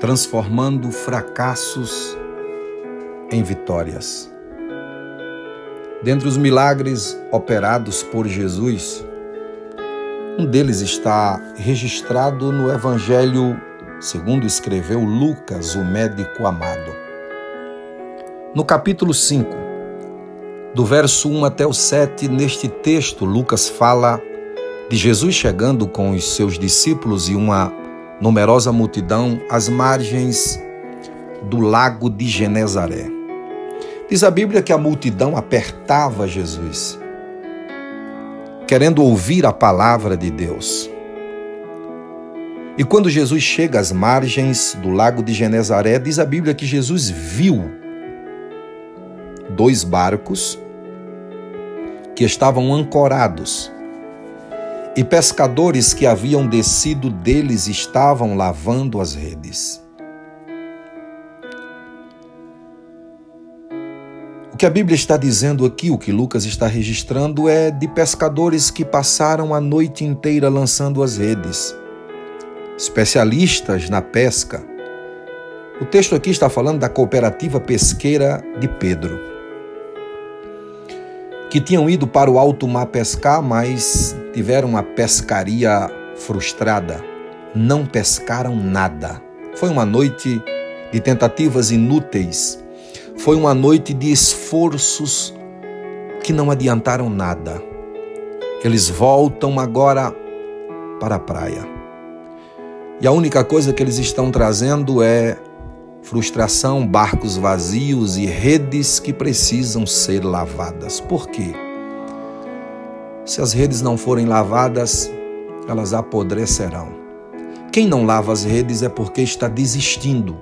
transformando fracassos em vitórias. Dentre os milagres operados por Jesus, um deles está registrado no Evangelho segundo escreveu Lucas, o médico amado. No capítulo 5, do verso 1 até o 7, neste texto, Lucas fala de Jesus chegando com os seus discípulos e uma numerosa multidão às margens do lago de Genezaré. Diz a Bíblia que a multidão apertava Jesus, querendo ouvir a palavra de Deus. E quando Jesus chega às margens do lago de Genezaré, diz a Bíblia que Jesus viu dois barcos que estavam ancorados e pescadores que haviam descido deles estavam lavando as redes. O que a Bíblia está dizendo aqui, o que Lucas está registrando, é de pescadores que passaram a noite inteira lançando as redes. Especialistas na pesca. O texto aqui está falando da cooperativa pesqueira de Pedro, que tinham ido para o alto mar pescar, mas tiveram uma pescaria frustrada. Não pescaram nada. Foi uma noite de tentativas inúteis. Foi uma noite de esforços que não adiantaram nada. Eles voltam agora para a praia. E a única coisa que eles estão trazendo é frustração, barcos vazios e redes que precisam ser lavadas. Por quê? Se as redes não forem lavadas, elas apodrecerão. Quem não lava as redes é porque está desistindo.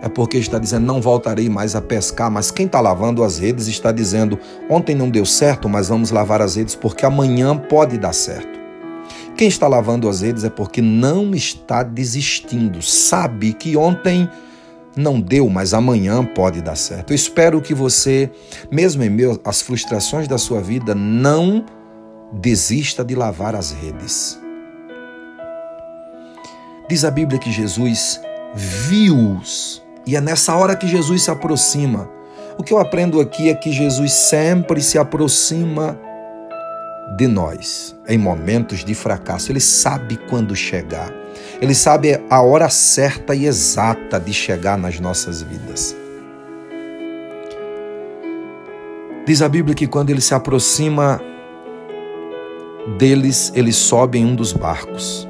É porque está dizendo, não voltarei mais a pescar. Mas quem está lavando as redes está dizendo, ontem não deu certo, mas vamos lavar as redes porque amanhã pode dar certo. Quem está lavando as redes é porque não está desistindo. Sabe que ontem não deu, mas amanhã pode dar certo. Eu espero que você, mesmo em meio às frustrações da sua vida, não desista de lavar as redes. Diz a Bíblia que Jesus viu-os, e é nessa hora que Jesus se aproxima. O que eu aprendo aqui é que Jesus sempre se aproxima de nós em momentos de fracasso. Ele sabe quando chegar. Ele sabe a hora certa e exata de chegar nas nossas vidas. Diz a Bíblia que quando ele se aproxima deles, ele sobe em um dos barcos.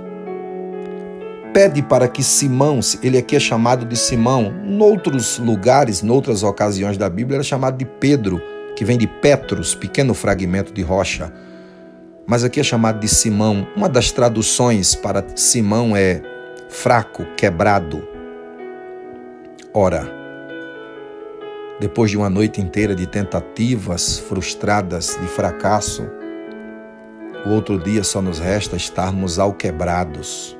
Pede para que Simão, ele aqui é chamado de Simão, em outros lugares, em outras ocasiões da Bíblia, era chamado de Pedro, que vem de Petros, pequeno fragmento de rocha. Mas aqui é chamado de Simão. Uma das traduções para Simão é fraco, quebrado. Ora, depois de uma noite inteira de tentativas frustradas, de fracasso, o outro dia só nos resta estarmos alquebrados.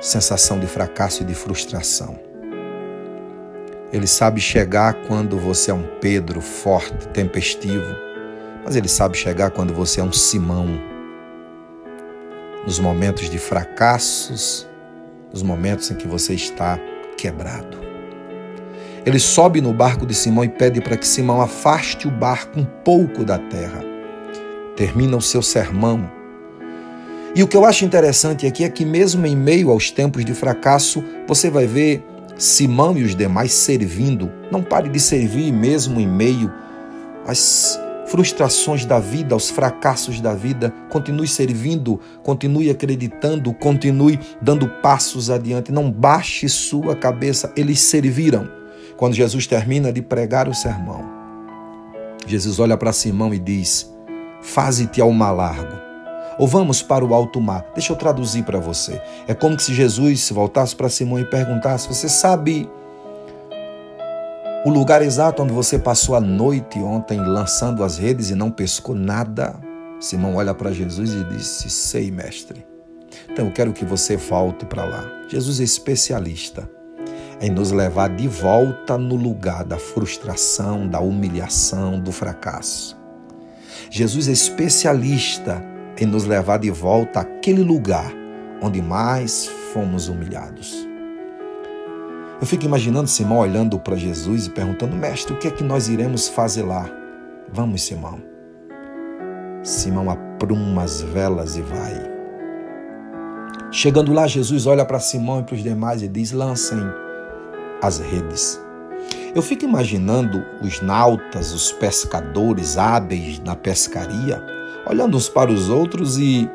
Sensação de fracasso e de frustração. Ele sabe chegar quando você é um Pedro forte, tempestivo, mas ele sabe chegar quando você é um Simão. Nos momentos de fracassos, nos momentos em que você está quebrado. Ele sobe no barco de Simão e pede para que Simão afaste o barco um pouco da terra. Termina o seu sermão. E o que eu acho interessante aqui é que, mesmo em meio aos tempos de fracasso, você vai ver Simão e os demais servindo. Não pare de servir mesmo em meio às frustrações da vida, aos fracassos da vida. Continue servindo, continue acreditando, continue dando passos adiante. Não baixe sua cabeça. Eles serviram. Quando Jesus termina de pregar o sermão, Jesus olha para Simão e diz: Faze-te ao mar largo ou vamos para o alto mar. Deixa eu traduzir para você. É como se Jesus voltasse para Simão e perguntasse: Você sabe o lugar exato onde você passou a noite ontem lançando as redes e não pescou nada? Simão olha para Jesus e disse: Sei, mestre. Então eu quero que você volte para lá. Jesus é especialista em nos levar de volta no lugar da frustração, da humilhação, do fracasso. Jesus é especialista em nos levar de volta àquele lugar onde mais fomos humilhados. Eu fico imaginando Simão olhando para Jesus e perguntando: Mestre, o que é que nós iremos fazer lá? Vamos, Simão. Simão apruma as velas e vai. Chegando lá, Jesus olha para Simão e para os demais e diz: lancem as redes. Eu fico imaginando os nautas, os pescadores hábeis na pescaria, olhando uns para os outros e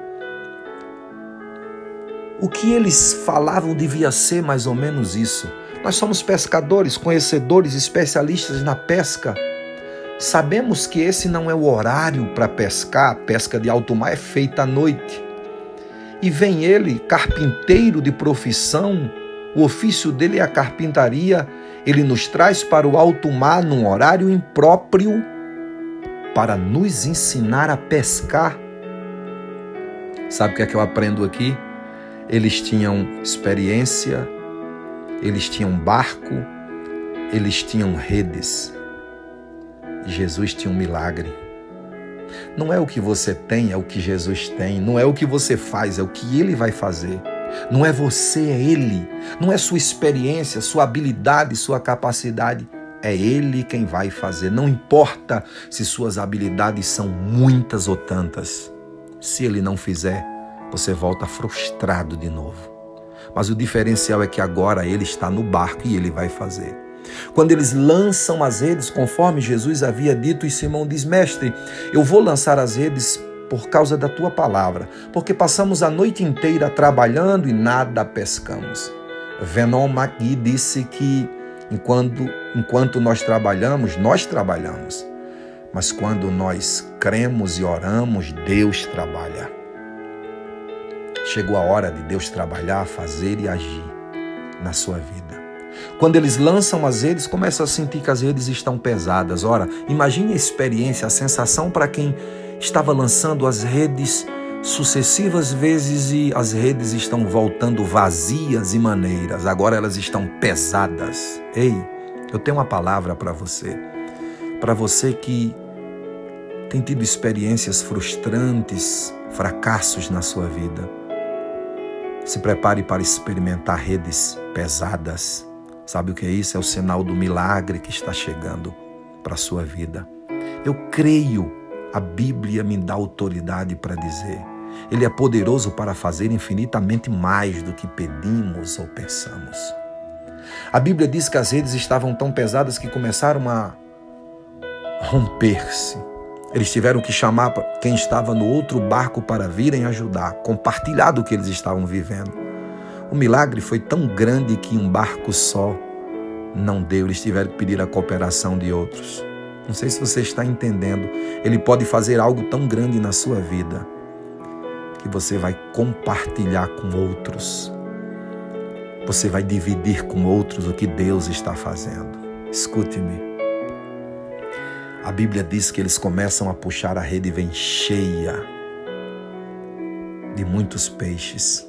o que eles falavam devia ser mais ou menos isso. Nós somos pescadores, conhecedores, especialistas na pesca. Sabemos que esse não é o horário para pescar, a pesca de alto mar é feita à noite. E vem ele, carpinteiro de profissão, o ofício dele é a carpintaria, ele nos traz para o alto mar num horário impróprio para nos ensinar a pescar. Sabe o que é que eu aprendo aqui? Eles tinham experiência, eles tinham barco, eles tinham redes. Jesus tinha um milagre. Não é o que você tem, é o que Jesus tem. Não é o que você faz, é o que ele vai fazer. Não é você, é ele. Não é sua experiência, sua habilidade, sua capacidade. É ele quem vai fazer. Não importa se suas habilidades são muitas ou tantas. Se ele não fizer, você volta frustrado de novo. Mas o diferencial é que agora ele está no barco e ele vai fazer. Quando eles lançam as redes, conforme Jesus havia dito, e Simão diz: Mestre, eu vou lançar as redes por causa da tua palavra, porque passamos a noite inteira trabalhando e nada pescamos. Venom Magui disse que enquanto, enquanto nós trabalhamos, nós trabalhamos. Mas quando nós cremos e oramos, Deus trabalha. Chegou a hora de Deus trabalhar, fazer e agir na sua vida. Quando eles lançam as redes, começam a sentir que as redes estão pesadas. Ora, imagine a experiência, a sensação para quem estava lançando as redes sucessivas vezes e as redes estão voltando vazias e maneiras. Agora elas estão pesadas. Ei, eu tenho uma palavra para você. Para você que tem tido experiências frustrantes, fracassos na sua vida. Se prepare para experimentar redes pesadas. Sabe o que é isso? É o sinal do milagre que está chegando para a sua vida. Eu creio, a Bíblia me dá autoridade para dizer. Ele é poderoso para fazer infinitamente mais do que pedimos ou pensamos. A Bíblia diz que as redes estavam tão pesadas que começaram a romper-se. Eles tiveram que chamar quem estava no outro barco para virem ajudar, compartilhar do que eles estavam vivendo. O milagre foi tão grande que um barco só não deu, eles tiveram que pedir a cooperação de outros. Não sei se você está entendendo. Ele pode fazer algo tão grande na sua vida que você vai compartilhar com outros. Você vai dividir com outros o que Deus está fazendo. Escute-me. A Bíblia diz que eles começam a puxar a rede e vem cheia de muitos peixes.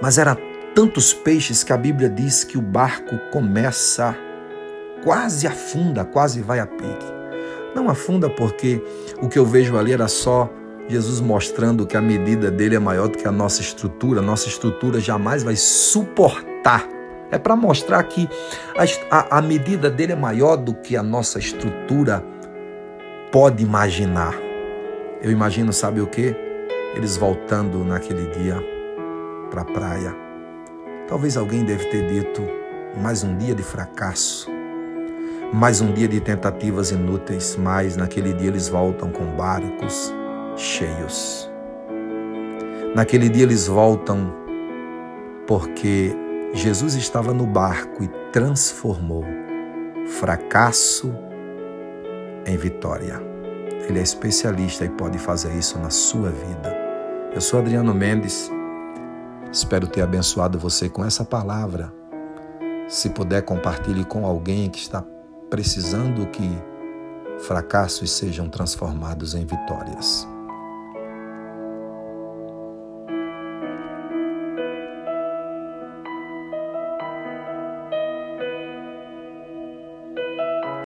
Mas era tantos peixes que a Bíblia diz que o barco começa quase afunda, quase vai a pique. Não afunda porque o que eu vejo ali era só Jesus mostrando que a medida dele é maior do que a nossa estrutura. Nossa estrutura jamais vai suportar. É para mostrar que a, a, a medida dele é maior do que a nossa estrutura pode imaginar. Eu imagino, sabe o que? Eles voltando naquele dia para a praia. Talvez alguém deve ter dito: mais um dia de fracasso, mais um dia de tentativas inúteis, mas naquele dia eles voltam com barcos cheios. Naquele dia eles voltam porque Jesus estava no barco e transformou fracasso em vitória. Ele é especialista e pode fazer isso na sua vida. Eu sou Adriano Mendes. Espero ter abençoado você com essa palavra. Se puder, compartilhe com alguém que está precisando que fracassos sejam transformados em vitórias.